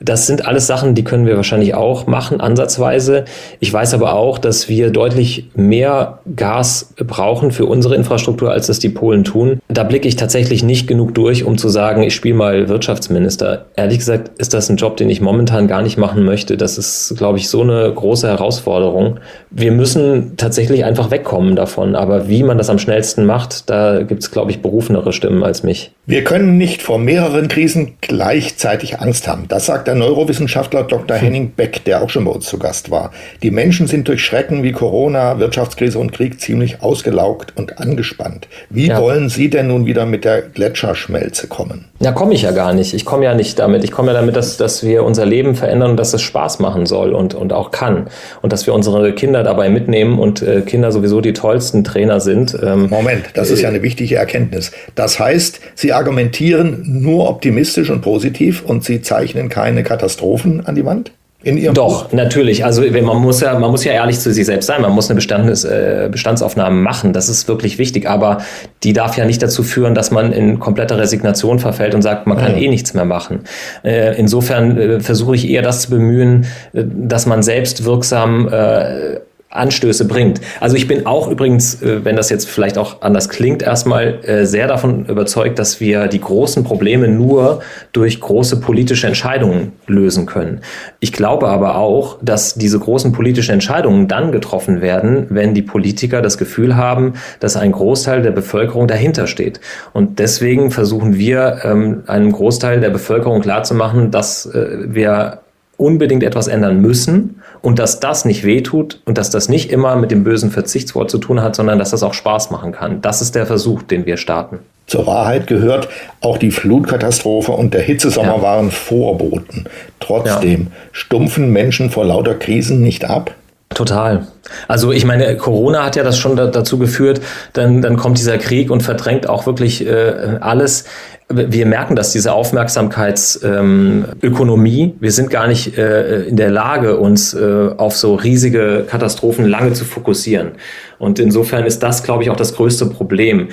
Das sind alles Sachen, die können wir wahrscheinlich auch machen, ansatzweise. Ich weiß aber auch, dass wir deutlich mehr Gas brauchen für unsere Infrastruktur, als das die Polen tun. Da blicke ich tatsächlich nicht genug durch, um zu sagen, ich spiele mal Wirtschaftsminister. Ehrlich gesagt ist das ein Job, den ich momentan gar nicht machen möchte. Das ist, glaube ich, so eine große Herausforderung. Wir müssen tatsächlich einfach wegkommen davon. Aber wie man das am schnellsten macht, da gibt es, glaube ich, berufenere Stimmen als mich. Wir können nicht vor mehreren Krisen gleichzeitig Angst haben. Das sagt der Neurowissenschaftler Dr. Hm. Henning Beck, der auch schon bei uns zu Gast war. Die Menschen sind durch Schrecken wie Corona, Wirtschaftskrise und Krieg ziemlich ausgelaugt und angespannt. Wie ja. wollen Sie denn nun wieder mit der Gletscherschmelze kommen? Ja, komme ich ja gar nicht. Ich komme ja nicht damit. Ich komme ja damit, dass, dass wir unser Leben verändern und dass es Spaß machen soll und, und auch kann. Und dass wir unsere Kinder dabei mitnehmen und äh, Kinder sowieso die tollsten Trainer sind. Ähm, Moment, das ist ja eine wichtige Erkenntnis. Das heißt, Sie argumentieren nur optimistisch und positiv und Sie zeichnen keine Katastrophen an die Wand? In ihrem Doch, Buch? natürlich. Also man muss ja, man muss ja ehrlich zu sich selbst sein. Man muss eine Bestandes, äh, Bestandsaufnahme machen. Das ist wirklich wichtig. Aber die darf ja nicht dazu führen, dass man in kompletter Resignation verfällt und sagt, man kann mhm. eh nichts mehr machen. Äh, insofern äh, versuche ich eher das zu bemühen, äh, dass man selbst wirksam äh, Anstöße bringt. Also ich bin auch übrigens, äh, wenn das jetzt vielleicht auch anders klingt, erstmal äh, sehr davon überzeugt, dass wir die großen Probleme nur durch große politische Entscheidungen lösen können. Ich glaube aber auch, dass diese großen politischen Entscheidungen dann getroffen werden, wenn die Politiker das Gefühl haben, dass ein Großteil der Bevölkerung dahinter steht. Und deswegen versuchen wir ähm, einem Großteil der Bevölkerung klarzumachen, dass äh, wir unbedingt etwas ändern müssen und dass das nicht wehtut und dass das nicht immer mit dem bösen Verzichtswort zu tun hat, sondern dass das auch Spaß machen kann. Das ist der Versuch, den wir starten. Zur Wahrheit gehört, auch die Flutkatastrophe und der Hitzesommer ja. waren Vorboten. Trotzdem ja. stumpfen Menschen vor lauter Krisen nicht ab? Total. Also ich meine, Corona hat ja das schon da, dazu geführt, dann, dann kommt dieser Krieg und verdrängt auch wirklich äh, alles wir merken, dass diese Aufmerksamkeitsökonomie, ähm, wir sind gar nicht äh, in der Lage, uns äh, auf so riesige Katastrophen lange zu fokussieren. Und insofern ist das, glaube ich, auch das größte Problem.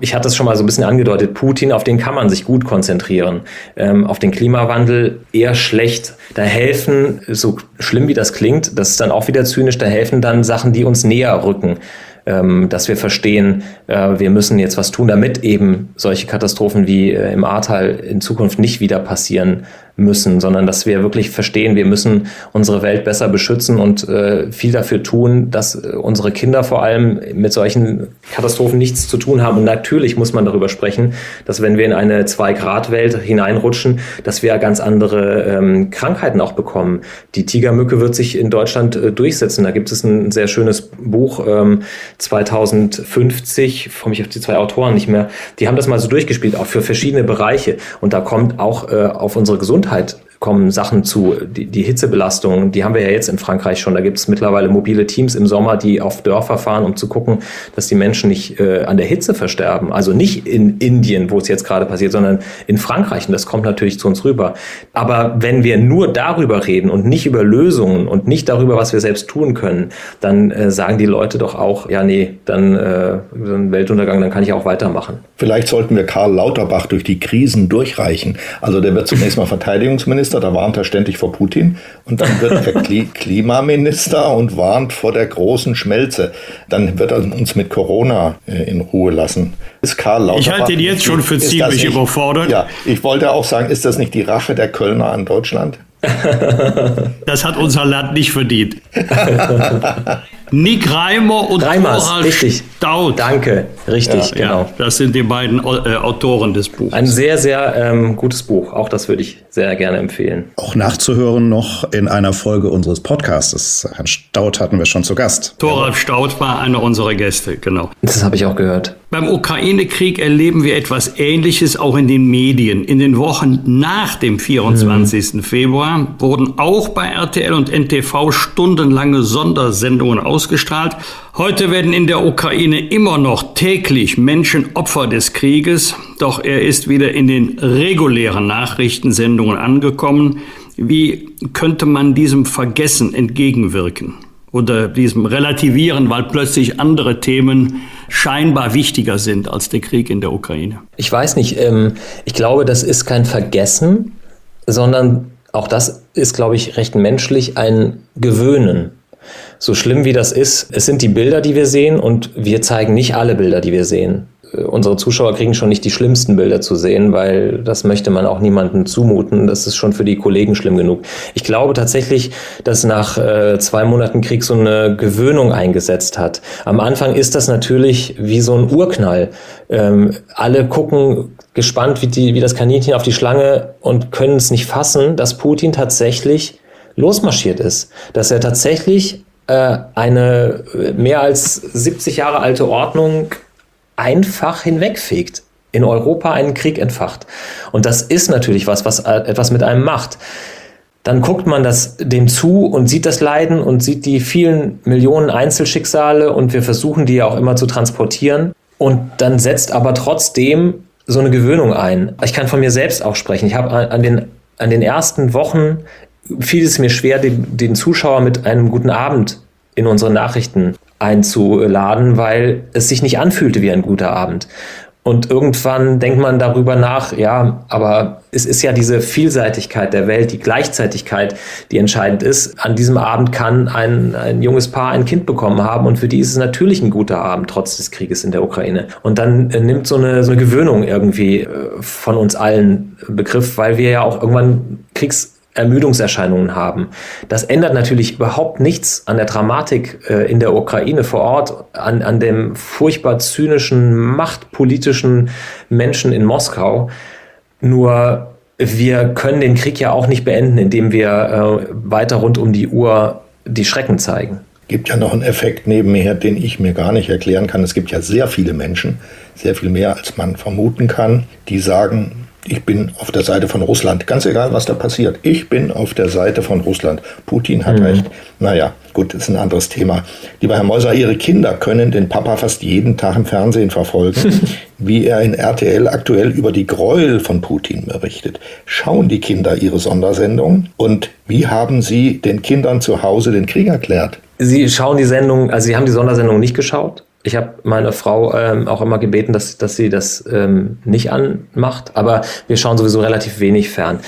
Ich hatte es schon mal so ein bisschen angedeutet, Putin, auf den kann man sich gut konzentrieren. Ähm, auf den Klimawandel eher schlecht. Da helfen, so schlimm wie das klingt, das ist dann auch wieder zynisch, da helfen dann Sachen, die uns näher rücken ähm, dass wir verstehen, äh, wir müssen jetzt was tun, damit eben solche Katastrophen wie äh, im Ahrtal in Zukunft nicht wieder passieren müssen, sondern dass wir wirklich verstehen, wir müssen unsere Welt besser beschützen und äh, viel dafür tun, dass äh, unsere Kinder vor allem mit solchen Katastrophen nichts zu tun haben. Und natürlich muss man darüber sprechen, dass wenn wir in eine Zwei-Grad-Welt hineinrutschen, dass wir ganz andere ähm, Krankheiten auch bekommen. Die Tigermücke wird sich in Deutschland äh, durchsetzen. Da gibt es ein sehr schönes Buch, ähm, 2050, komme ich auf die zwei Autoren nicht mehr, die haben das mal so durchgespielt, auch für verschiedene Bereiche. Und da kommt auch äh, auf unsere Gesundheit Gesundheit kommen Sachen zu. Die, die Hitzebelastung, die haben wir ja jetzt in Frankreich schon. Da gibt es mittlerweile mobile Teams im Sommer, die auf Dörfer fahren, um zu gucken, dass die Menschen nicht äh, an der Hitze versterben. Also nicht in Indien, wo es jetzt gerade passiert, sondern in Frankreich. Und das kommt natürlich zu uns rüber. Aber wenn wir nur darüber reden und nicht über Lösungen und nicht darüber, was wir selbst tun können, dann äh, sagen die Leute doch auch, ja, nee, dann äh, Weltuntergang, dann kann ich auch weitermachen. Vielleicht sollten wir Karl Lauterbach durch die Krisen durchreichen. Also der wird zunächst mal Verteidigungsminister da warnt er ständig vor Putin. Und dann wird er Klimaminister und warnt vor der großen Schmelze. Dann wird er uns mit Corona äh, in Ruhe lassen. Ist Karl Lauterbach, ich halte ihn jetzt schon für ziemlich nicht, überfordert. Ja, ich wollte auch sagen, ist das nicht die Rache der Kölner an Deutschland? das hat unser Land nicht verdient. Nick Reimer und Reimers, Thorald richtig. Staud. Danke, richtig, ja, genau. Ja, das sind die beiden äh, Autoren des Buches. Ein sehr, sehr ähm, gutes Buch. Auch das würde ich sehr gerne empfehlen. Auch nachzuhören noch in einer Folge unseres Podcasts. Herrn Staud hatten wir schon zu Gast. Thorald Staud war einer unserer Gäste, genau. Das habe ich auch gehört. Beim Ukraine-Krieg erleben wir etwas Ähnliches auch in den Medien. In den Wochen nach dem 24. Mhm. Februar wurden auch bei RTL und NTV stundenlange Sondersendungen ausgestrahlt. Heute werden in der Ukraine immer noch täglich Menschen Opfer des Krieges, doch er ist wieder in den regulären Nachrichtensendungen angekommen. Wie könnte man diesem Vergessen entgegenwirken? oder diesem Relativieren, weil plötzlich andere Themen scheinbar wichtiger sind als der Krieg in der Ukraine? Ich weiß nicht. Ähm, ich glaube, das ist kein Vergessen, sondern auch das ist, glaube ich, recht menschlich ein Gewöhnen. So schlimm wie das ist, es sind die Bilder, die wir sehen und wir zeigen nicht alle Bilder, die wir sehen. Äh, unsere Zuschauer kriegen schon nicht die schlimmsten Bilder zu sehen, weil das möchte man auch niemandem zumuten. Das ist schon für die Kollegen schlimm genug. Ich glaube tatsächlich, dass nach äh, zwei Monaten Krieg so eine Gewöhnung eingesetzt hat. Am Anfang ist das natürlich wie so ein Urknall. Ähm, alle gucken gespannt wie, die, wie das Kaninchen auf die Schlange und können es nicht fassen, dass Putin tatsächlich losmarschiert ist. Dass er tatsächlich äh, eine äh, mehr als 70 Jahre alte Ordnung einfach hinwegfegt, in Europa einen Krieg entfacht. Und das ist natürlich was, was äh, etwas mit einem macht. Dann guckt man das dem zu und sieht das Leiden und sieht die vielen Millionen Einzelschicksale und wir versuchen die ja auch immer zu transportieren. Und dann setzt aber trotzdem so eine Gewöhnung ein. Ich kann von mir selbst auch sprechen. Ich habe an den, an den ersten Wochen fiel es mir schwer, den, den Zuschauer mit einem guten Abend in unsere Nachrichten einzuladen, weil es sich nicht anfühlte wie ein guter Abend. Und irgendwann denkt man darüber nach, ja, aber es ist ja diese Vielseitigkeit der Welt, die Gleichzeitigkeit, die entscheidend ist. An diesem Abend kann ein, ein junges Paar ein Kind bekommen haben und für die ist es natürlich ein guter Abend, trotz des Krieges in der Ukraine. Und dann äh, nimmt so eine, so eine Gewöhnung irgendwie äh, von uns allen Begriff, weil wir ja auch irgendwann Kriegs Ermüdungserscheinungen haben. Das ändert natürlich überhaupt nichts an der Dramatik äh, in der Ukraine vor Ort, an, an dem furchtbar zynischen, machtpolitischen Menschen in Moskau. Nur wir können den Krieg ja auch nicht beenden, indem wir äh, weiter rund um die Uhr die Schrecken zeigen. Gibt ja noch einen Effekt nebenher, den ich mir gar nicht erklären kann. Es gibt ja sehr viele Menschen, sehr viel mehr als man vermuten kann, die sagen, ich bin auf der Seite von Russland. Ganz egal, was da passiert. Ich bin auf der Seite von Russland. Putin hat mhm. recht. Naja, gut, das ist ein anderes Thema. Lieber Herr Meuser, Ihre Kinder können den Papa fast jeden Tag im Fernsehen verfolgen, wie er in RTL aktuell über die Gräuel von Putin berichtet. Schauen die Kinder Ihre Sondersendung? Und wie haben Sie den Kindern zu Hause den Krieg erklärt? Sie schauen die Sendung, also Sie haben die Sondersendung nicht geschaut? Ich habe meine Frau ähm, auch immer gebeten, dass, dass sie das ähm, nicht anmacht, aber wir schauen sowieso relativ wenig fern.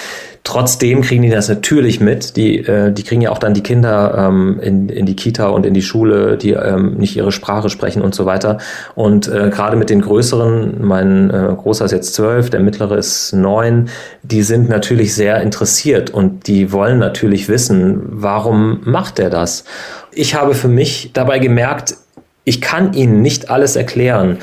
Trotzdem kriegen die das natürlich mit. Die, äh, die kriegen ja auch dann die Kinder ähm, in, in die Kita und in die Schule, die ähm, nicht ihre Sprache sprechen und so weiter. Und äh, gerade mit den Größeren, mein äh, Großer ist jetzt zwölf, der Mittlere ist neun, die sind natürlich sehr interessiert und die wollen natürlich wissen, warum macht er das? Ich habe für mich dabei gemerkt, ich kann Ihnen nicht alles erklären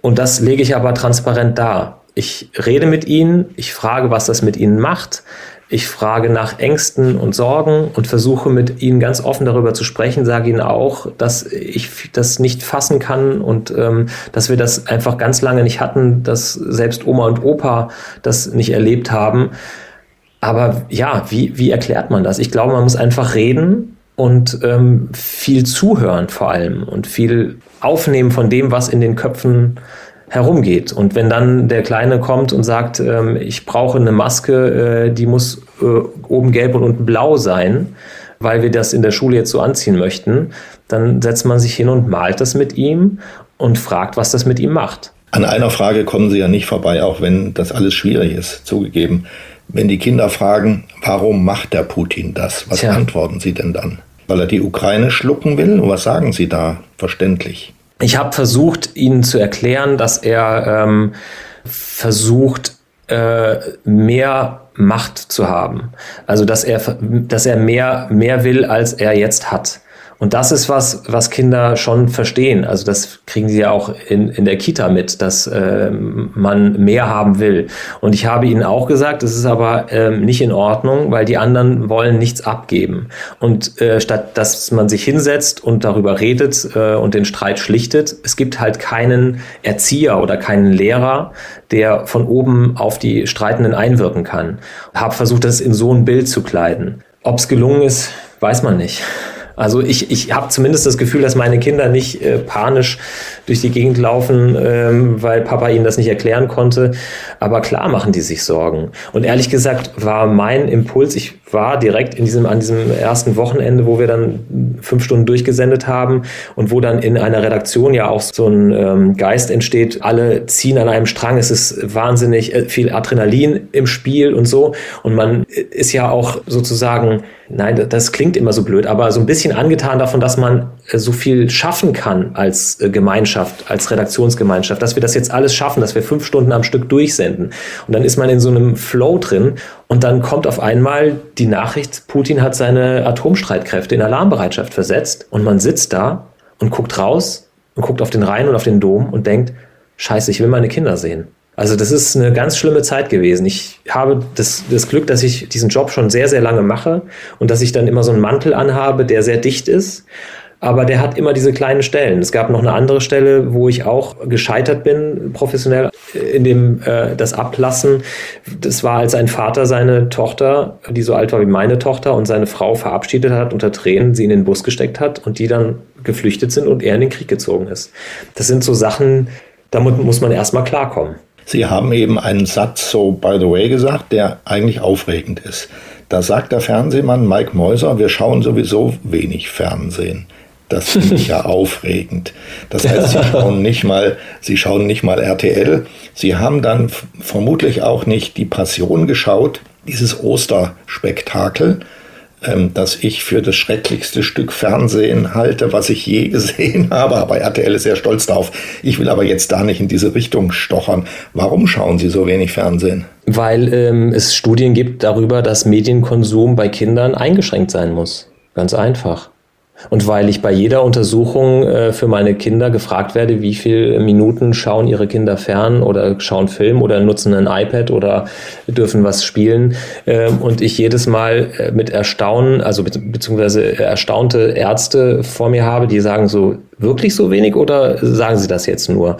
und das lege ich aber transparent dar. Ich rede mit Ihnen, ich frage, was das mit Ihnen macht. Ich frage nach Ängsten und Sorgen und versuche mit Ihnen ganz offen darüber zu sprechen, sage Ihnen auch, dass ich das nicht fassen kann und ähm, dass wir das einfach ganz lange nicht hatten, dass selbst Oma und Opa das nicht erlebt haben. Aber ja, wie, wie erklärt man das? Ich glaube, man muss einfach reden und ähm, viel zuhören vor allem und viel aufnehmen von dem, was in den Köpfen herumgeht. Und wenn dann der Kleine kommt und sagt, ähm, ich brauche eine Maske, äh, die muss äh, oben gelb und unten blau sein, weil wir das in der Schule jetzt so anziehen möchten, dann setzt man sich hin und malt das mit ihm und fragt, was das mit ihm macht. An einer Frage kommen Sie ja nicht vorbei, auch wenn das alles schwierig ist, zugegeben. Wenn die Kinder fragen, warum macht der Putin das? Was Tja. antworten Sie denn dann? Weil er die Ukraine schlucken will? Und was sagen Sie da verständlich? Ich habe versucht, Ihnen zu erklären, dass er ähm, versucht, äh, mehr Macht zu haben. Also dass er, dass er mehr, mehr will, als er jetzt hat. Und das ist was, was Kinder schon verstehen. Also das kriegen sie ja auch in, in der Kita mit, dass äh, man mehr haben will. Und ich habe ihnen auch gesagt, es ist aber ähm, nicht in Ordnung, weil die anderen wollen nichts abgeben. Und äh, statt dass man sich hinsetzt und darüber redet äh, und den Streit schlichtet, es gibt halt keinen Erzieher oder keinen Lehrer, der von oben auf die Streitenden einwirken kann. Habe versucht, das in so ein Bild zu kleiden. Ob es gelungen ist, weiß man nicht. Also ich, ich habe zumindest das Gefühl, dass meine Kinder nicht äh, panisch durch die Gegend laufen, ähm, weil Papa ihnen das nicht erklären konnte. Aber klar machen die sich Sorgen. Und ehrlich gesagt war mein Impuls, ich war direkt in diesem, an diesem ersten Wochenende, wo wir dann fünf Stunden durchgesendet haben und wo dann in einer Redaktion ja auch so ein ähm, Geist entsteht, alle ziehen an einem Strang, es ist wahnsinnig äh, viel Adrenalin im Spiel und so. Und man ist ja auch sozusagen nein, das klingt immer so blöd, aber so ein bisschen angetan davon, dass man äh, so viel schaffen kann als äh, Gemeinschaft, als Redaktionsgemeinschaft, dass wir das jetzt alles schaffen, dass wir fünf Stunden am Stück durchsenden. Und dann ist man in so einem Flow drin und dann kommt auf einmal die Nachricht, Putin hat seine Atomstreitkräfte in Alarmbereitschaft versetzt und man sitzt da und guckt raus und guckt auf den Rhein und auf den Dom und denkt, scheiße, ich will meine Kinder sehen. Also das ist eine ganz schlimme Zeit gewesen. Ich habe das, das Glück, dass ich diesen Job schon sehr, sehr lange mache und dass ich dann immer so einen Mantel anhabe, der sehr dicht ist. Aber der hat immer diese kleinen Stellen. Es gab noch eine andere Stelle, wo ich auch gescheitert bin, professionell, in dem äh, das Ablassen. Das war, als ein Vater seine Tochter, die so alt war wie meine Tochter, und seine Frau verabschiedet hat, unter Tränen sie in den Bus gesteckt hat und die dann geflüchtet sind und er in den Krieg gezogen ist. Das sind so Sachen, damit muss man erstmal klarkommen. Sie haben eben einen Satz so by the way gesagt, der eigentlich aufregend ist. Da sagt der Fernsehmann Mike Mäuser, wir schauen sowieso wenig Fernsehen. Das finde ich ja aufregend. Das heißt, Sie schauen nicht mal, Sie schauen nicht mal RTL. Sie haben dann vermutlich auch nicht die Passion geschaut, dieses Osterspektakel, ähm, das ich für das schrecklichste Stück Fernsehen halte, was ich je gesehen habe. Aber RTL ist sehr stolz darauf. Ich will aber jetzt da nicht in diese Richtung stochern. Warum schauen Sie so wenig Fernsehen? Weil ähm, es Studien gibt darüber, dass Medienkonsum bei Kindern eingeschränkt sein muss. Ganz einfach. Und weil ich bei jeder Untersuchung äh, für meine Kinder gefragt werde, wie viele Minuten schauen ihre Kinder fern oder schauen Film oder nutzen ein iPad oder dürfen was spielen. Äh, und ich jedes Mal äh, mit Erstaunen, also be beziehungsweise erstaunte Ärzte vor mir habe, die sagen so, wirklich so wenig oder sagen sie das jetzt nur?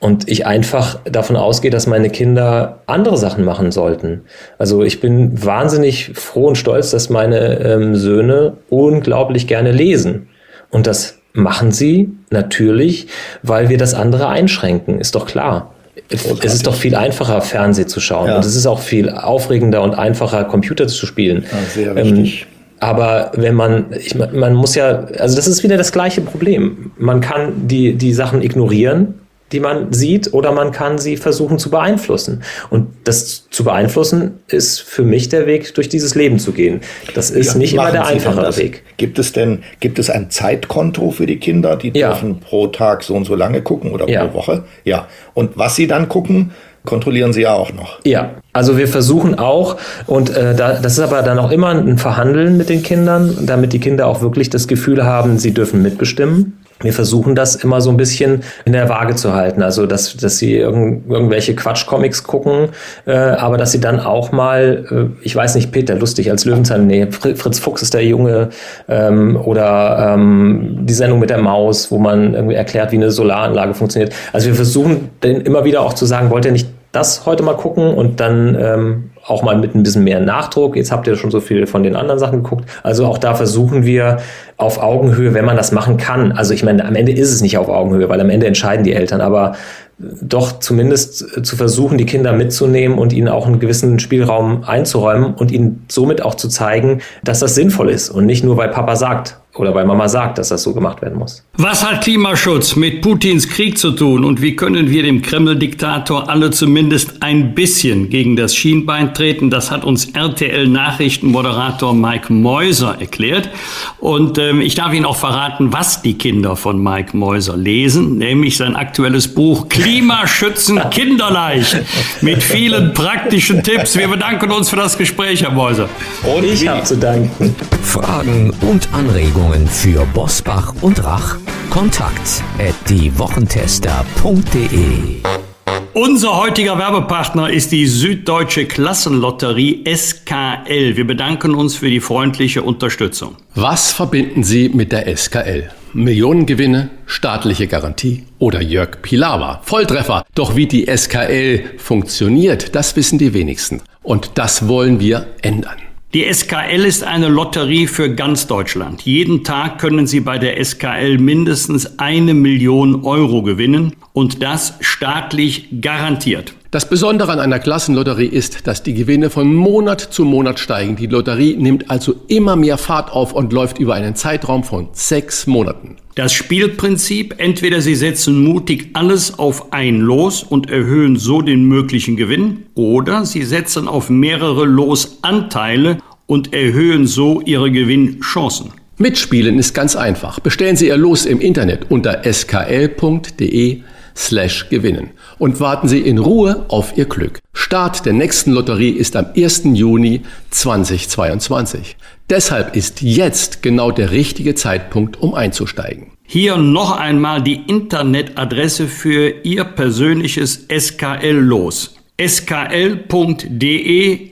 Und ich einfach davon ausgehe, dass meine Kinder andere Sachen machen sollten. Also ich bin wahnsinnig froh und stolz, dass meine ähm, Söhne unglaublich gerne lesen. Und das machen sie natürlich, weil wir das andere einschränken, ist doch klar. Es ist doch viel einfacher, Fernsehen zu schauen. Ja. Und es ist auch viel aufregender und einfacher, Computer zu spielen. Ja, sehr wichtig. Ähm, aber wenn man, ich, man muss ja, also das ist wieder das gleiche Problem. Man kann die, die Sachen ignorieren die man sieht, oder man kann sie versuchen zu beeinflussen. Und das zu beeinflussen ist für mich der Weg, durch dieses Leben zu gehen. Das ist ja, nicht immer der einfache Weg. Gibt es denn, gibt es ein Zeitkonto für die Kinder? Die ja. dürfen pro Tag so und so lange gucken oder ja. pro Woche? Ja. Und was sie dann gucken, kontrollieren Sie ja auch noch. Ja, also wir versuchen auch, und äh, da, das ist aber dann auch immer ein Verhandeln mit den Kindern, damit die Kinder auch wirklich das Gefühl haben, sie dürfen mitbestimmen wir versuchen das immer so ein bisschen in der Waage zu halten. Also, dass, dass sie irgend, irgendwelche Quatsch-Comics gucken, äh, aber dass sie dann auch mal, äh, ich weiß nicht, Peter Lustig als Löwenzahn, nee, Fritz Fuchs ist der Junge, ähm, oder ähm, die Sendung mit der Maus, wo man irgendwie erklärt, wie eine Solaranlage funktioniert. Also wir versuchen dann immer wieder auch zu sagen, wollt ihr nicht das heute mal gucken und dann ähm, auch mal mit ein bisschen mehr Nachdruck. Jetzt habt ihr schon so viel von den anderen Sachen geguckt. Also auch da versuchen wir auf Augenhöhe, wenn man das machen kann. Also ich meine, am Ende ist es nicht auf Augenhöhe, weil am Ende entscheiden die Eltern, aber doch zumindest zu versuchen, die Kinder mitzunehmen und ihnen auch einen gewissen Spielraum einzuräumen und ihnen somit auch zu zeigen, dass das sinnvoll ist und nicht nur, weil Papa sagt oder weil Mama sagt, dass das so gemacht werden muss. Was hat Klimaschutz mit Putins Krieg zu tun und wie können wir dem Kreml-Diktator alle zumindest ein bisschen gegen das Schienbein treten? Das hat uns RTL-Nachrichtenmoderator Mike Mäuser erklärt. Und ähm, ich darf Ihnen auch verraten, was die Kinder von Mike Mäuser lesen, nämlich sein aktuelles Buch Klimaschützen kinderleicht mit vielen praktischen Tipps. Wir bedanken uns für das Gespräch, Herr Mäuser. Und ich habe zu danken. Fragen und Anregungen für Bosbach und Rach? Kontakt at diewochentester.de unser heutiger Werbepartner ist die Süddeutsche Klassenlotterie SKL. Wir bedanken uns für die freundliche Unterstützung. Was verbinden Sie mit der SKL? Millionengewinne, staatliche Garantie oder Jörg Pilawa? Volltreffer. Doch wie die SKL funktioniert, das wissen die wenigsten. Und das wollen wir ändern. Die SKL ist eine Lotterie für ganz Deutschland. Jeden Tag können Sie bei der SKL mindestens eine Million Euro gewinnen und das staatlich garantiert. Das Besondere an einer Klassenlotterie ist, dass die Gewinne von Monat zu Monat steigen. Die Lotterie nimmt also immer mehr Fahrt auf und läuft über einen Zeitraum von sechs Monaten. Das Spielprinzip, entweder Sie setzen mutig alles auf ein Los und erhöhen so den möglichen Gewinn, oder Sie setzen auf mehrere Losanteile und erhöhen so Ihre Gewinnchancen. Mitspielen ist ganz einfach. Bestellen Sie Ihr Los im Internet unter skl.de slash gewinnen und warten Sie in Ruhe auf Ihr Glück. Start der nächsten Lotterie ist am 1. Juni 2022. Deshalb ist jetzt genau der richtige Zeitpunkt, um einzusteigen. Hier noch einmal die Internetadresse für Ihr persönliches SKL-Los. skl.de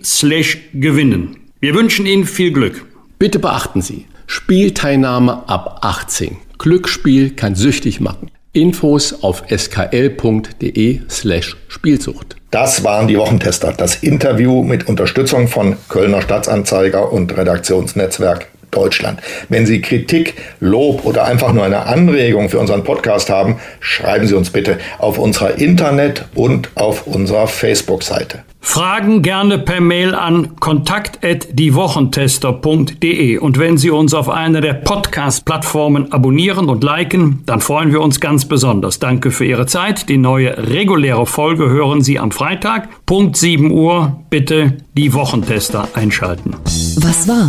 slash gewinnen. Wir wünschen Ihnen viel Glück. Bitte beachten Sie, Spielteilnahme ab 18. Glücksspiel kann süchtig machen. Infos auf skl.de slash Spielsucht. Das waren die Wochentester. Das Interview mit Unterstützung von Kölner Stadtanzeiger und Redaktionsnetzwerk Deutschland. Wenn Sie Kritik, Lob oder einfach nur eine Anregung für unseren Podcast haben, schreiben Sie uns bitte auf unserer Internet- und auf unserer Facebook-Seite. Fragen gerne per Mail an kontakt@diewochentester.de und wenn Sie uns auf einer der Podcast-Plattformen abonnieren und liken, dann freuen wir uns ganz besonders. Danke für Ihre Zeit. Die neue reguläre Folge hören Sie am Freitag, Punkt 7 Uhr. Bitte die Wochentester einschalten. Was war?